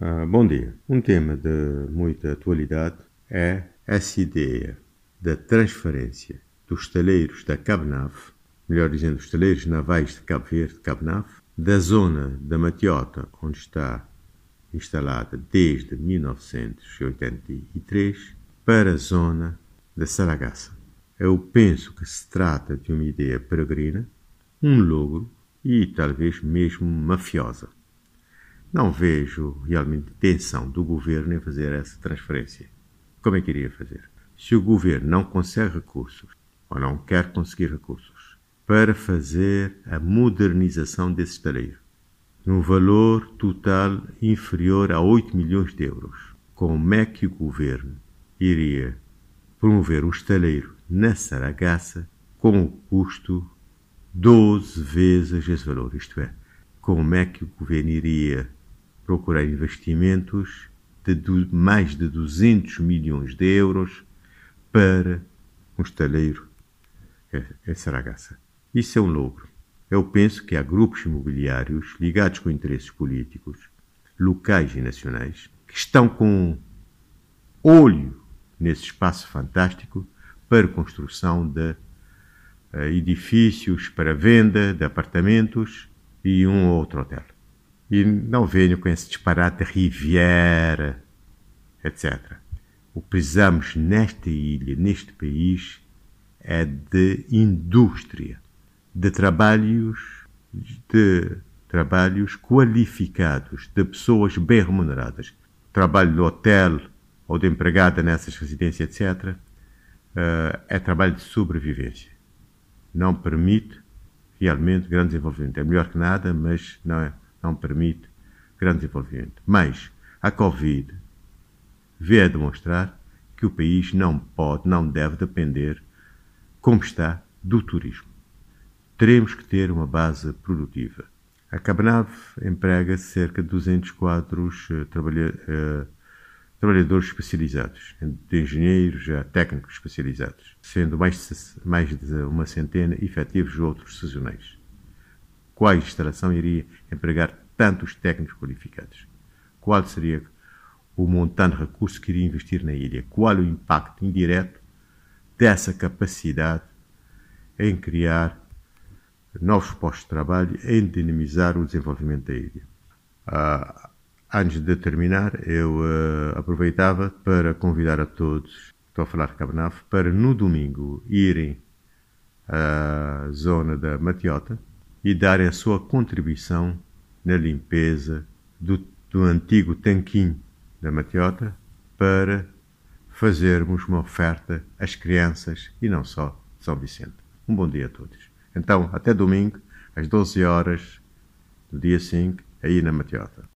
Ah, bom dia. Um tema de muita atualidade é essa ideia da transferência dos estaleiros da Cabnave, melhor dizendo, os estaleiros navais de Cabo Verde, da zona da Matiota, onde está instalada desde 1983, para a zona da Saragaça. Eu penso que se trata de uma ideia peregrina, um logro e talvez mesmo mafiosa. Não vejo realmente intenção do governo em fazer essa transferência. Como é que iria fazer? Se o governo não consegue recursos, ou não quer conseguir recursos, para fazer a modernização desse estaleiro, num valor total inferior a 8 milhões de euros, como é que o governo iria promover um estaleiro na Saragaça com o custo 12 vezes esse valor? Isto é, como é que o governo iria procurar investimentos de mais de 200 milhões de euros para um estaleiro em Saragaça. Isso é um logro. Eu penso que há grupos imobiliários ligados com interesses políticos, locais e nacionais, que estão com olho nesse espaço fantástico para construção de uh, edifícios para venda de apartamentos e um ou outro hotel. E não venho com esse disparate Riviera, etc. O que precisamos nesta ilha, neste país, é de indústria, de trabalhos, de trabalhos qualificados, de pessoas bem remuneradas. Trabalho de hotel ou de empregada nessas residências, etc., eh, é trabalho de sobrevivência. Não permite realmente grande desenvolvimento. É melhor que nada, mas não é não permite grande desenvolvimento. Mas a Covid veio a demonstrar que o país não pode, não deve depender, como está, do turismo. Teremos que ter uma base produtiva. A Cabanave emprega cerca de 200 quadros trabalha, uh, trabalhadores especializados, de engenheiros a técnicos especializados, sendo mais, mais de uma centena efetivos outros sazonais qual instalação iria empregar tantos técnicos qualificados? Qual seria o montante de recursos que iria investir na ilha? Qual o impacto indireto dessa capacidade em criar novos postos de trabalho, em dinamizar o desenvolvimento da ilha? Uh, antes de terminar, eu uh, aproveitava para convidar a todos, estou a falar de Cabanave, para no domingo irem à zona da Matiota, e darem a sua contribuição na limpeza do, do antigo tanquinho da Matiota para fazermos uma oferta às crianças e não só São Vicente. Um bom dia a todos. Então, até domingo, às 12 horas do dia 5, aí na Matiota.